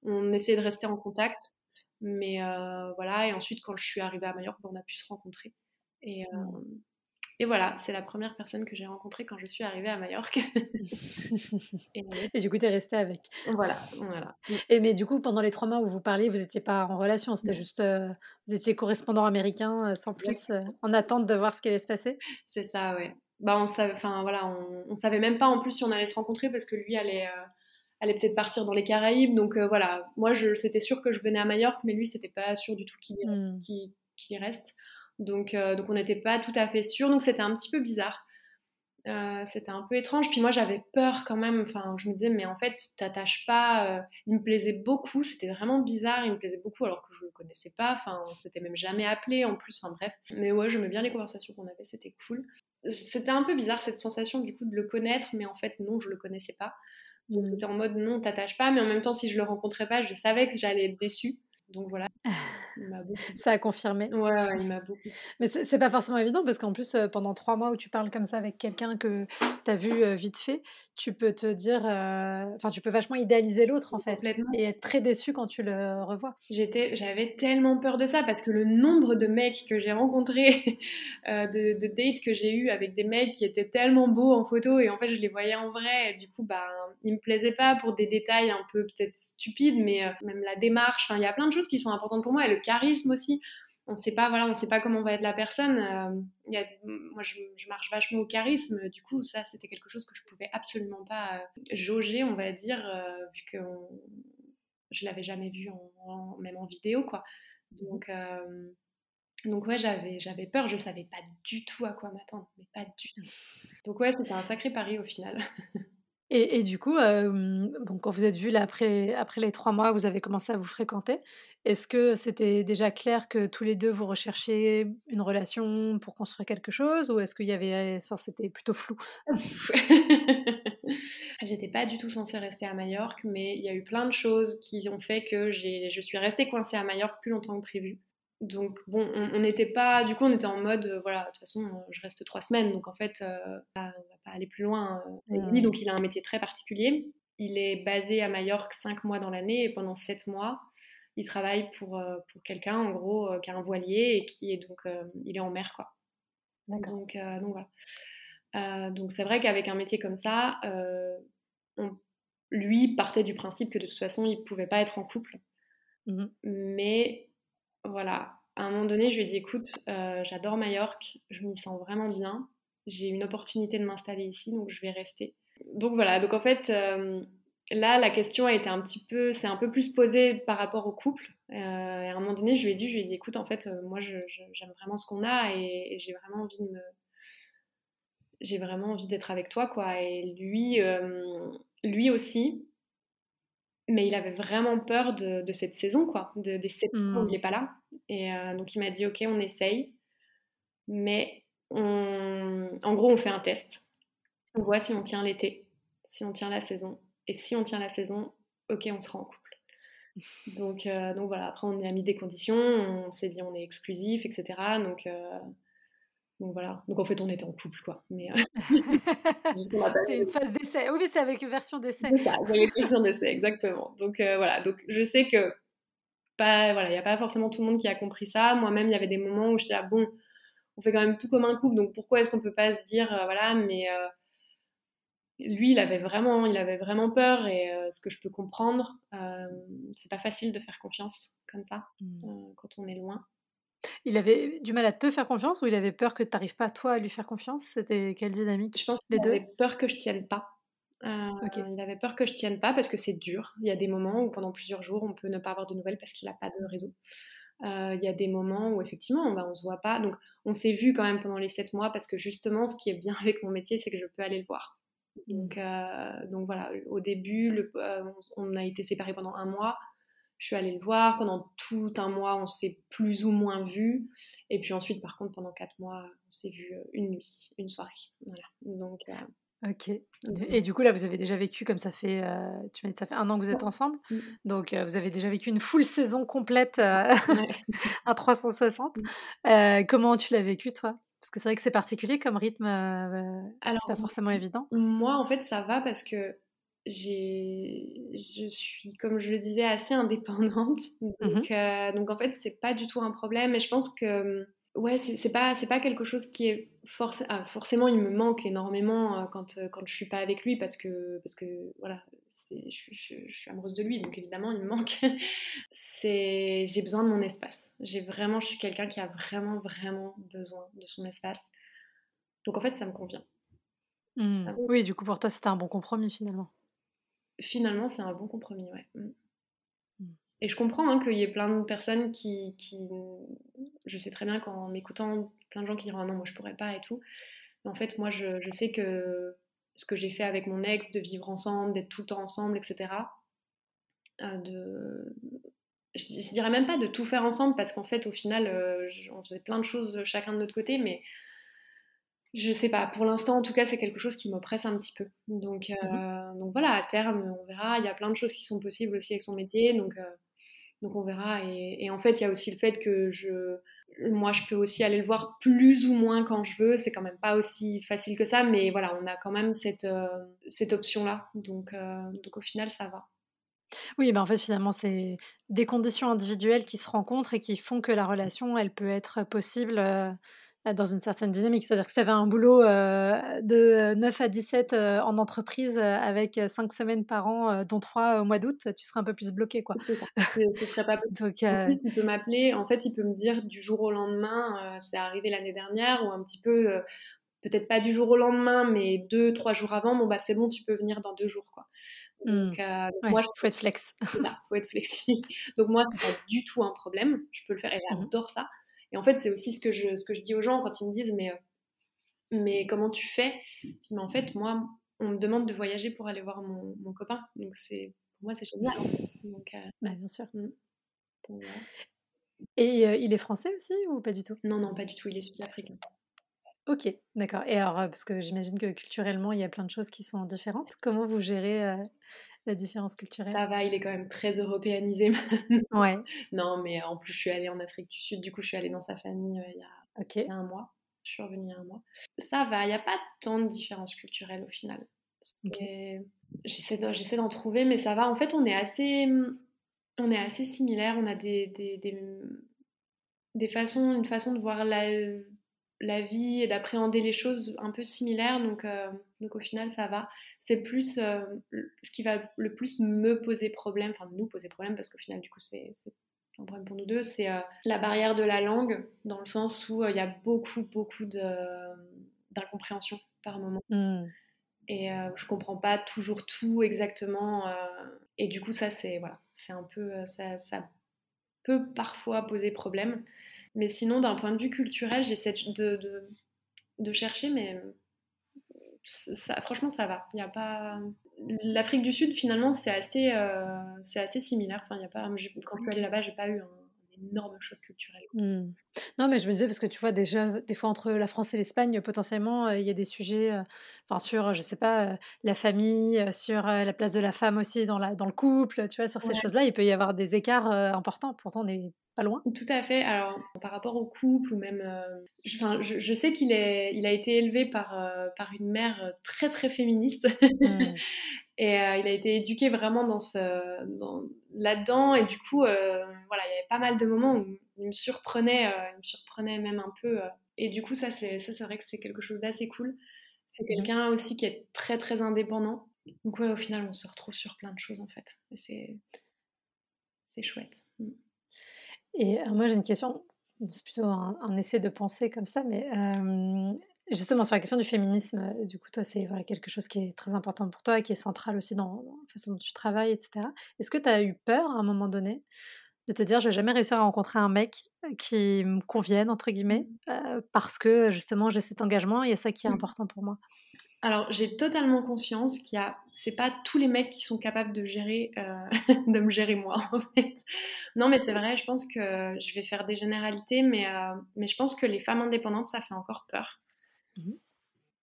Speaker 2: On essayait de rester en contact. Mais euh, voilà, et ensuite, quand je suis arrivée à Majorque, ben, on a pu se rencontrer. Et, euh, et voilà, c'est la première personne que j'ai rencontrée quand je suis arrivée à Majorque. et
Speaker 1: Et du coup, tu es restée avec.
Speaker 2: voilà, voilà.
Speaker 1: Et mais du coup, pendant les trois mois où vous parliez, vous n'étiez pas en relation, c'était juste, euh, vous étiez correspondant américain euh, sans plus, euh, en attente de voir ce qui allait se passer?
Speaker 2: C'est ça, ouais. Bah, on savait, enfin voilà, on, on savait même pas en plus si on allait se rencontrer parce que lui allait, euh, allait peut-être partir dans les Caraïbes. Donc voilà, moi c'était sûr que je venais à Majorque, mais lui c'était pas sûr du tout qu'il qu'il y reste. Donc, euh, donc on n'était pas tout à fait sûr. Donc c'était un petit peu bizarre. Euh, c'était un peu étrange. Puis moi j'avais peur quand même. Enfin, je me disais, mais en fait, t'attaches pas. euh, Il me plaisait beaucoup. C'était vraiment bizarre. Il me plaisait beaucoup alors que je le connaissais pas. Enfin, on s'était même jamais appelé en plus. Enfin bref. Mais ouais, j'aimais bien les conversations qu'on avait. C'était cool. C'était un peu bizarre cette sensation du coup de le connaître, mais en fait non, je le connaissais pas. Donc
Speaker 1: Hmm.
Speaker 2: j'étais en mode non, t'attaches pas, mais en même temps, si je le rencontrais pas, je savais que j'allais être déçue. Donc voilà, il m'a beaucoup.
Speaker 1: Ça a confirmé.
Speaker 2: Ouais, ouais, il m'a beaucoup.
Speaker 1: Mais c'est c'est pas forcément évident parce qu'en plus, euh, pendant trois mois où tu parles comme ça avec quelqu'un que tu as vu euh, vite fait, tu peux te dire, euh, enfin, tu peux vachement idéaliser l'autre en fait
Speaker 2: Complètement.
Speaker 1: et être très déçu quand tu le revois.
Speaker 2: J'étais, j'avais tellement peur de ça parce que le nombre de mecs que j'ai rencontrés, euh, de, de dates que j'ai eu avec des mecs qui étaient tellement beaux en photo et en fait je les voyais en vrai, et du coup bah ils me plaisaient pas pour des détails un peu peut-être stupides, mais euh, même la démarche, enfin il y a plein de choses qui sont importantes pour moi et le charisme aussi. on sait pas, voilà, on sait pas comment va être la personne. a, moi, je, marche vachement au charisme. Du coup, ça, c'était quelque chose que je pouvais absolument pas jauger, on va dire, vu que je l'avais jamais vu, même en vidéo, quoi. Donc, donc ouais, j'avais, j'avais peur, je savais pas du tout à quoi m'attendre, mais pas du tout. Donc ouais, c'était un sacré pari au final.
Speaker 1: Et, du coup, quand vous êtes après, après les trois mois, vous avez commencé à vous fréquenter. Est-ce que c'était déjà clair que tous les deux vous recherchiez une relation pour construire quelque chose, ou est-ce qu'il y avait, enfin, c'était plutôt flou?
Speaker 2: J'étais pas du tout censée rester à Majorque, mais il y a eu plein de choses qui ont fait que je suis restée coincée à Majorque plus longtemps que prévu. Donc bon, on n'était pas, du coup on était en mode, euh, voilà, de toute façon euh, je reste trois semaines, donc en fait euh, on va pas aller plus loin lui. Donc il a un métier très particulier. Il est basé à Majorque cinq mois dans l'année et pendant sept mois il travaille pour, pour quelqu'un en gros qui a un voilier et qui est donc il est en mer quoi. Donc, donc voilà. donc c'est vrai qu'avec un métier comme ça, lui partait du principe que de toute façon il pouvait pas être en couple. Mmh Mais voilà, à un moment donné, je lui ai dit écoute, euh, j'adore Majorque, je m'y sens vraiment bien, j'ai une opportunité de m'installer ici, donc je vais rester. Donc voilà, donc en fait, euh, là, la question a été un petit peu, c'est un peu plus posée par rapport au couple. Euh, et à un moment donné, je lui ai dit, écoute, en fait, moi, j'aime vraiment ce qu'on a et, j'ai vraiment envie de me, j'ai vraiment envie d'être avec toi, quoi. Et lui, lui aussi, mais il avait vraiment peur de, cette saison, quoi, de, des sept mois où il n'est mmh. pas là. Et euh, donc il m'a dit, ok, on essaye, mais en gros, on fait un test. On voit si on tient l'été, si on tient la saison. Et si on tient la saison, ok, on sera en couple. Donc, euh, donc voilà, après on a mis des conditions, on s'est dit on est exclusif, etc. Donc, euh, donc voilà. Donc en fait, on était en couple, quoi. Mais euh,
Speaker 1: c'est une phase d'essai. Oui, mais c'est avec une version d'essai.
Speaker 2: C'est ça, c'est avec une version d'essai, exactement. Donc euh, voilà. Donc je sais que pas, voilà, il n'y a pas forcément tout le monde qui a compris ça. Moi-même, il y avait des moments où je disais ah, bon, on fait quand même tout comme un couple, donc pourquoi est-ce qu'on peut pas se dire euh, voilà, mais lui, il avait vraiment, il avait vraiment peur et ce que je peux comprendre, c'est pas facile de faire confiance comme ça mmh. quand on est loin.
Speaker 1: Il avait du mal à te faire confiance ou il avait peur que tu n'arrives pas toi à lui faire confiance? C'était quelle dynamique
Speaker 2: Je pense qu'il avait peur que je tienne pas. Euh, il avait peur que je tienne pas parce que c'est dur. Il y a des moments où pendant plusieurs jours on peut ne pas avoir de nouvelles parce qu'il n'a pas de réseau. Euh, il y a des moments où effectivement on, ne se voit pas. Donc on s'est vu quand même pendant les sept mois parce que justement ce qui est bien avec mon métier c'est que je peux aller le voir. Mmh. Donc, euh, donc voilà, au début on a été séparés pendant un mois. Je suis allée le voir. Pendant tout un mois, on s'est plus ou moins vu. Et puis ensuite, par contre, pendant quatre mois, on s'est vu euh, une nuit, une soirée. Voilà. Donc.
Speaker 1: Euh, ok. Et du coup, là, vous avez déjà vécu, comme ça fait, euh, tu m'as dit, ça fait un an que vous êtes ensemble. Mm. Donc, vous avez déjà vécu une full saison complète à 360. Mm. comment tu l'as vécu, toi? Parce que c'est vrai que c'est particulier comme rythme. c'est pas forcément évident.
Speaker 2: Moi, en fait, ça va parce que je suis, comme je le disais, assez indépendante. Mmh donc, euh, donc en fait, c'est pas du tout un problème. Et je pense que, ouais, c'est pas, pas quelque chose qui est forcément. Ah, forcément, il me manque énormément euh, quand, euh, quand je suis pas avec lui parce que, parce que voilà, je, je, je, suis amoureuse de lui, donc évidemment, il me manque. J'ai besoin de mon espace. J'ai vraiment, je suis quelqu'un qui a vraiment, vraiment besoin de son espace. Donc en fait, ça me convient.
Speaker 1: Mmh. Oui, du coup, pour toi, c'était un bon compromis finalement
Speaker 2: finalement, c'est un bon compromis, ouais. Mm. Mm. Et je comprends hein, qu'il y ait plein de personnes qui, Je sais très bien qu'en m'écoutant, plein de gens qui diront ah non, moi je pourrais pas et tout. Mais en fait, moi, je, sais que ce que j'ai fait avec mon ex, de vivre ensemble, d'être tout le temps ensemble, etc., euh, de... je, dirais même pas de tout faire ensemble, parce qu'en fait, au final, euh, on faisait plein de choses chacun de notre côté, mais je sais pas, pour l'instant en tout cas c'est quelque chose qui m'oppresse un petit peu. Donc, mmh euh, donc voilà, à terme on verra, il y a plein de choses qui sont possibles aussi avec son métier, donc, euh, donc on verra. Et, en fait il y a aussi le fait que je, moi je peux aussi aller le voir plus ou moins quand je veux, c'est quand même pas aussi facile que ça, mais voilà, on a quand même cette, euh, cette option-là, donc, donc au final ça va.
Speaker 1: Oui, ben en fait, finalement, c'est des conditions individuelles qui se rencontrent et qui font que la relation, elle peut être possible dans une certaine dynamique. C'est-à-dire que si tu avais un boulot de 9 à 17 en entreprise avec 5 semaines par an, dont 3 au mois d'août, tu serais un peu plus bloqué. Quoi.
Speaker 2: C'est ça. Ce serait pas possible. Donc, En plus, il peut m'appeler. En fait, il peut me dire du jour au lendemain, c'est arrivé l'année dernière, ou un petit peu, peut-être pas du jour au lendemain, mais deux, trois jours avant, bon, bah, c'est bon, tu peux venir dans deux jours. Quoi.
Speaker 1: Donc, mmh. moi, il faut être flex.
Speaker 2: C'est ça, faut être flexible. Donc moi, c'est pas du tout un problème. Je peux le faire. Et mmh j'adore ça. Et en fait, c'est aussi ce que, je, ce que je dis aux gens quand ils me disent mais, euh, mais comment tu fais? Mais en fait, moi, on me demande de voyager pour aller voir mon, mon copain. Donc c'est, pour moi, c'est génial. Donc,
Speaker 1: euh, bah, bien sûr. Mmh. Et euh, il est français aussi ou pas du tout?
Speaker 2: Non, non, pas du tout. Il est sud-africain.
Speaker 1: Ok, d'accord. Et alors, parce que j'imagine que culturellement, il y a plein de choses qui sont différentes. Comment vous gérez la différence culturelle
Speaker 2: Ça va, il est quand même très européanisé maintenant.
Speaker 1: Ouais.
Speaker 2: non, mais en plus, je suis allée en Afrique du Sud. Du coup, je suis allée dans sa famille euh, il, y a, il, y a, un mois. Je suis revenue il y a un mois. Ça va, il n'y a pas tant de différences culturelles au final. J'essaie d'en trouver, mais ça va. En fait, on est assez, on est assez similaires. On a des, des, des, des façons, une façon de voir la, la vie et d'appréhender les choses un peu similaires. Donc, euh, donc au final, ça va. C'est plus euh, ce qui va le plus me poser problème, enfin nous poser problème, parce qu'au final, du coup, c'est un problème pour nous deux, c'est euh, la barrière de la langue, dans le sens où il y a beaucoup, beaucoup d'incompréhension par moment.
Speaker 1: Mmh.
Speaker 2: Et je comprends pas toujours tout exactement. et du coup, ça, c'est voilà, c'est un peu. Ça, ça peut parfois poser problème. Mais sinon, d'un point de vue culturel, j'essaie de, de, chercher, mais ça, franchement, ça va. Il a pas. L'Afrique du Sud, finalement, c'est assez, euh, c'est assez similaire. Enfin, y a pas. Quand je suis allée là-bas, j'ai pas eu énorme choc culturel.
Speaker 1: Mmh. Non, mais je me disais, parce que tu vois, déjà, des fois, entre la France et l'Espagne, potentiellement, euh, il y a des sujets, euh, enfin, sur, je sais pas, la famille, sur la place de la femme aussi dans, la, dans le couple, tu vois, sur ces choses-là, il peut y avoir des écarts importants. Pourtant, on est pas loin.
Speaker 2: Tout à fait. Alors, par rapport au couple, ou même. Euh, je, je, sais qu'il il a été élevé par, euh, par une mère très, très féministe. Hmm. et euh, il a été éduqué vraiment dans ce, dans, là-dedans. Et du coup, voilà, il y avait pas mal de moments où il me surprenait, il me surprenait même un peu. et du coup, ça, c'est, ça, c'est vrai que c'est quelque chose d'assez cool. C'est hmm. quelqu'un aussi qui est très, très indépendant. Donc, ouais, au final, on se retrouve sur plein de choses, en fait. Et c'est, c'est chouette. Hmm.
Speaker 1: Et moi, j'ai une question, c'est plutôt un, essai de pensée comme ça, mais justement sur la question du féminisme, du coup, toi, c'est voilà, quelque chose qui est très important pour toi, qui est central aussi dans, la façon dont tu travailles, etc. Est-ce que tu as eu peur à un moment donné de te dire, je vais jamais réussir à rencontrer un mec qui me convienne, entre guillemets, mmh. parce que justement, j'ai cet engagement, il y a ça qui est mmh. important pour moi?
Speaker 2: Alors, j'ai totalement conscience qu'il y a, c'est pas tous les mecs qui sont capables de gérer, euh, de me gérer moi, en fait. Non, mais c'est vrai, je pense que je vais faire des généralités, mais, euh, mais je pense que les femmes indépendantes, ça fait encore peur. Mmh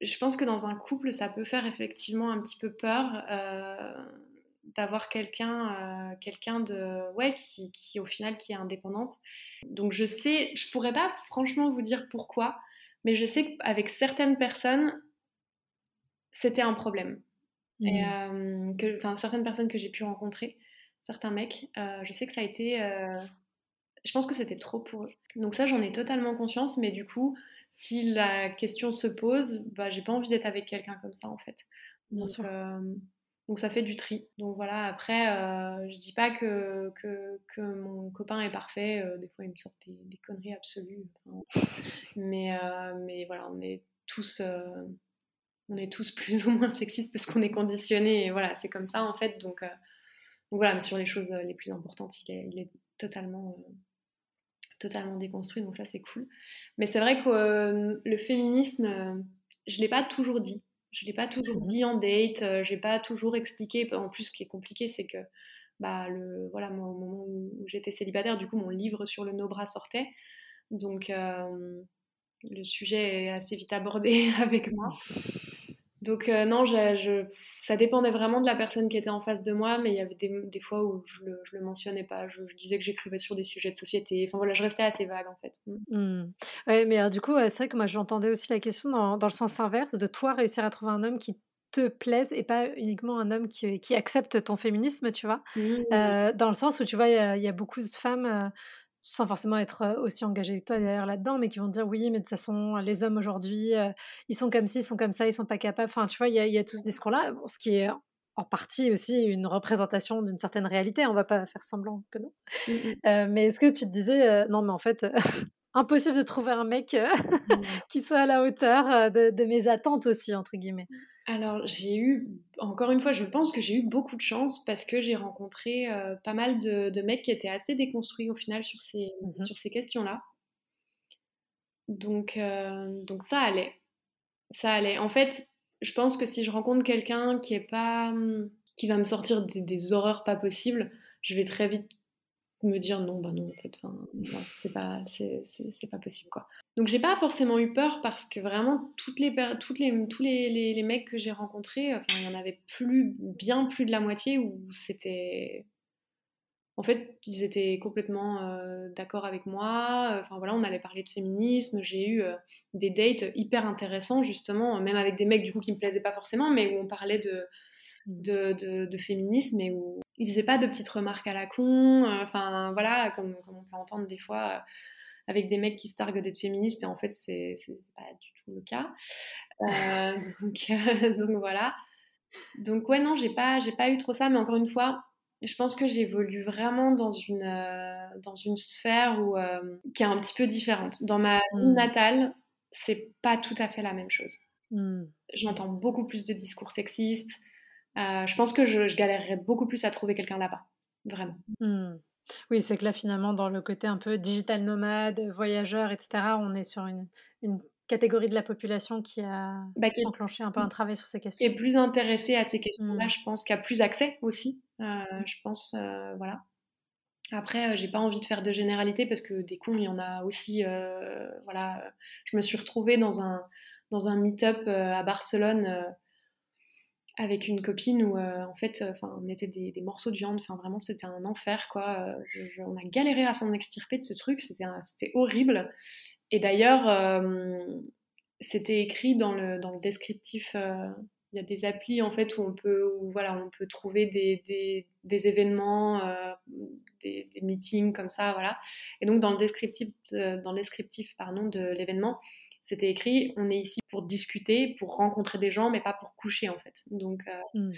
Speaker 2: je pense que dans un couple, ça peut faire effectivement un petit peu peur euh, d'avoir quelqu'un, quelqu'un de, ouais, qui, qui, au final, qui est indépendante. Donc, je sais, je pourrais pas franchement vous dire pourquoi, mais je sais qu'avec certaines personnes, c'était un problème. Et mmh. que, certaines personnes que j'ai pu rencontrer, certains mecs, euh, je sais que ça a été. Euh, je pense que c'était trop pour eux. Donc, ça, j'en ai totalement conscience, mais du coup, si la question se pose, bah, j'ai pas envie d'être avec quelqu'un comme ça, en fait. Donc, donc, ça fait du tri. Donc, voilà, après, je dis pas que, que, que, mon copain est parfait. des fois, il me sort des, conneries absolues. mais, mais voilà, on est tous on est tous plus ou moins sexistes parce qu'on est conditionnés et voilà, c'est comme ça en fait. Donc, euh, voilà, mais sur les choses euh, les plus importantes, il est, totalement, euh, totalement déconstruit, donc ça c'est cool. Mais c'est vrai que le féminisme, je ne l'ai pas toujours dit. Je ne l'ai pas toujours dit en date, je n'ai pas toujours expliqué. En plus, ce qui est compliqué, c'est que bah, le, voilà, moi, au moment où, j'étais célibataire, du coup, mon livre sur le no-bras sortait. Donc, le sujet est assez vite abordé avec moi. Donc euh, non, je, ça dépendait vraiment de la personne qui était en face de moi, mais il y avait des, fois où je le, le mentionnais pas. Je, disais que j'écrivais sur des sujets de société. Enfin voilà, je restais assez vague en fait.
Speaker 1: Mm. Mmh. Ouais, mais du coup, c'est vrai que moi j'entendais aussi la question dans, le sens inverse, de toi réussir à trouver un homme qui te plaise et pas uniquement un homme qui, accepte ton féminisme, tu vois? Mmh. Euh, dans le sens où tu vois, il y, a beaucoup de femmes... Euh, sans forcément être aussi engagé que toi d'ailleurs là-dedans, mais qui vont dire oui, mais de toute façon, les hommes aujourd'hui, ils sont comme ci, ils sont comme ça, ils sont pas capables. Enfin, tu vois, il y, a tout ce discours-là, ce qui est en partie aussi une représentation d'une certaine réalité. On va pas faire semblant que non. Mmh mais est-ce que tu te disais, non, mais en fait, impossible de trouver un mec mmh. qui soit à la hauteur de, de, mes attentes aussi, entre guillemets
Speaker 2: alors, j'ai eu, encore une fois, je pense que j'ai eu beaucoup de chance parce que j'ai rencontré euh, pas mal de, mecs qui étaient assez déconstruits au final sur ces, mmh sur ces questions-là. Donc, euh, donc ça allait. Ça allait. En fait, je pense que si je rencontre quelqu'un qui est pas qui va me sortir des, des horreurs pas possibles, je vais très vite me dire non bah non en fait c'est pas c'est pas possible quoi. Donc j'ai pas forcément eu peur parce que vraiment toutes les les tous les, les, mecs que j'ai rencontrés enfin il y en avait plus bien plus de la moitié où c'était en fait ils étaient complètement euh, d'accord avec moi. Enfin voilà on allait parler de féminisme. J'ai eu euh, des dates hyper intéressants justement même avec des mecs du coup qui me plaisaient pas forcément mais où on parlait de de, de, féminisme et où il faisait pas de petites remarques à la con, euh, enfin voilà, comme, comme, on peut entendre des fois euh, avec des mecs qui se targuent d'être féministes et en fait c'est pas du tout le cas. Euh, donc, donc, voilà. Donc ouais non j'ai pas j'ai pas eu trop ça mais encore une fois je pense que j'évolue vraiment dans une dans une sphère où qui est un petit peu différente. Dans ma vie mmh. natale c'est pas tout à fait la même chose. Mmh. J'entends beaucoup plus de discours sexistes. Euh, je pense que je, galérerais beaucoup plus à trouver quelqu'un là-bas, vraiment.
Speaker 1: Mmh. Oui, c'est que là, finalement, dans le côté un peu digital nomade, voyageur, etc., on est sur une, catégorie de la population qui a bah, enclenché un peu un travail sur ces questions.
Speaker 2: Qui est plus intéressée à ces questions-là, mmh. je pense, qui a plus accès aussi. Euh, je pense, euh, voilà. Après, j'ai pas envie de faire de généralité parce que des cons, il y en a aussi. voilà, je me suis retrouvée dans un, dans un meet-up à Barcelone avec une copine où euh, en fait euh, enfin on était des, morceaux de viande enfin vraiment c'était un enfer quoi. Euh, on a galéré à s'en extirper de ce truc c'était horrible. Et d'ailleurs c'était écrit dans le dans le descriptif il y a des applis en fait où on peut voilà on peut trouver des, des, des événements des, des, meetings comme ça voilà. Et donc dans le descriptif dans le descriptif pardon de l'événement c'était écrit on est ici pour discuter, pour rencontrer des gens, mais pas pour coucher en fait. Donc, euh, mmh.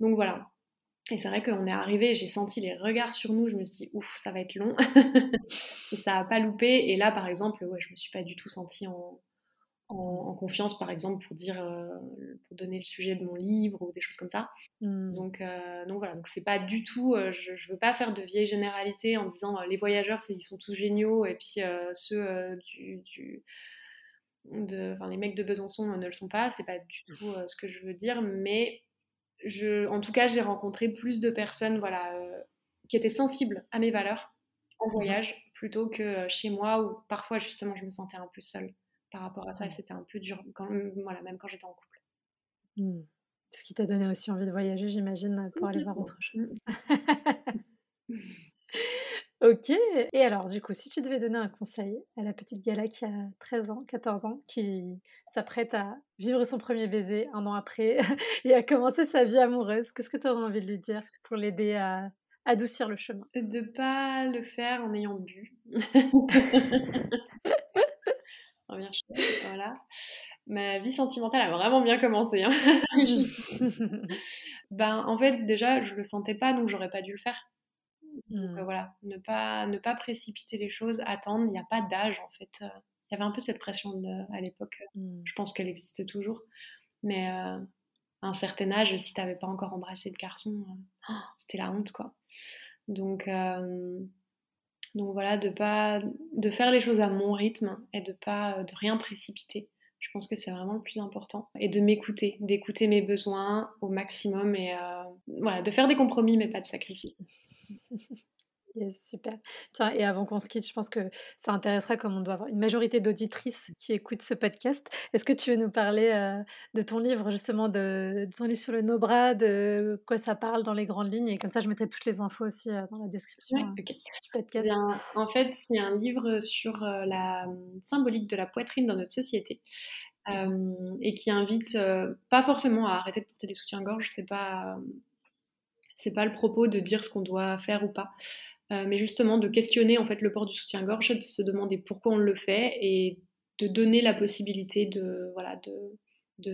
Speaker 2: donc voilà. Et c'est vrai qu'on est arrivé, j'ai senti les regards sur nous, je me suis dit ouf, ça va être long. et ça a pas loupé. Et là, par exemple, ouais, je me suis pas du tout sentie en, en, confiance, par exemple, pour dire, euh, pour donner le sujet de mon livre ou des choses comme ça. Mmh. Donc, euh, donc voilà, donc c'est pas du tout, je, je veux pas faire de vieilles généralités en disant les voyageurs, ils sont tous géniaux et puis ceux du, du enfin, les mecs de Besançon ne le sont pas, c'est pas du tout euh, ce que je veux dire, mais je, en tout cas, j'ai rencontré plus de personnes, voilà, euh, qui étaient sensibles à mes valeurs en mmh voyage plutôt que euh, chez moi où parfois justement je me sentais un peu seule par rapport à ça et mmh. c'était un peu dur, quand, voilà, même quand j'étais en couple.
Speaker 1: Mmh. Ce qui t'a donné aussi envie de voyager, j'imagine, pour aller voir autre chose. Ok. Et alors, du coup, si tu devais donner un conseil à la petite Gala qui a 13 ans, 14 ans, qui s'apprête à vivre son premier baiser un an après et à commencer sa vie amoureuse, qu'est-ce que tu aurais envie de lui dire pour l'aider à adoucir le chemin?
Speaker 2: De pas le faire en ayant bu. Première chose, voilà. Ma vie sentimentale a vraiment bien commencé. Hein. ben, en fait, déjà, je le sentais pas, donc j'aurais pas dû le faire. Donc mmh. voilà, ne pas, ne pas précipiter les choses, attendre, il n'y a pas d'âge en fait. Il y avait un peu cette pression à l'époque, mmh. je pense qu'elle existe toujours. Mais à un certain âge, si tu n'avais pas encore embrassé de garçon, oh, c'était la honte quoi. Donc, donc voilà, de, pas, de faire les choses à mon rythme et de, pas, de rien précipiter. Je pense que c'est vraiment le plus important. Et de m'écouter, d'écouter mes besoins au maximum et voilà, de faire des compromis mais pas de sacrifices.
Speaker 1: Yes, super. Tiens, et avant qu'on se quitte, je pense que ça intéressera comme on doit avoir une majorité d'auditrices qui écoutent ce podcast. Est-ce que tu veux nous parler euh, de ton livre, justement, de, ton livre sur le Nobra, de quoi ça parle dans les grandes lignes? Et comme ça, je mettrai toutes les infos aussi euh, dans la description euh, du podcast.
Speaker 2: en fait, c'est un livre sur la symbolique de la poitrine dans notre société. et qui invite pas forcément à arrêter de porter des soutiens-gorge, c'est pas c'est pas le propos de dire ce qu'on doit faire ou pas. mais justement de questionner en fait le port du soutien-gorge, de se demander pourquoi on le fait et de donner la possibilité de,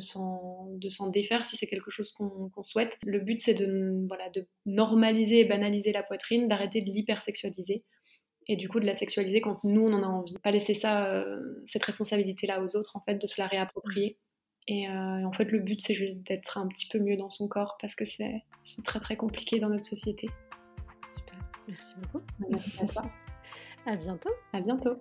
Speaker 2: s'en défaire si c'est quelque chose qu'on souhaite. Le but, c'est de, voilà, de normaliser et banaliser la poitrine, d'arrêter de l'hypersexualiser et du coup de la sexualiser quand nous, on en a envie. Pas laisser euh, cette responsabilité-là aux autres, en fait, de se la réapproprier. Et, euh, en fait, le but, c'est juste d'être un petit peu mieux dans son corps parce que c'est très, très compliqué dans notre société.
Speaker 1: Super, merci beaucoup.
Speaker 2: Merci à toi.
Speaker 1: à bientôt.
Speaker 2: À bientôt.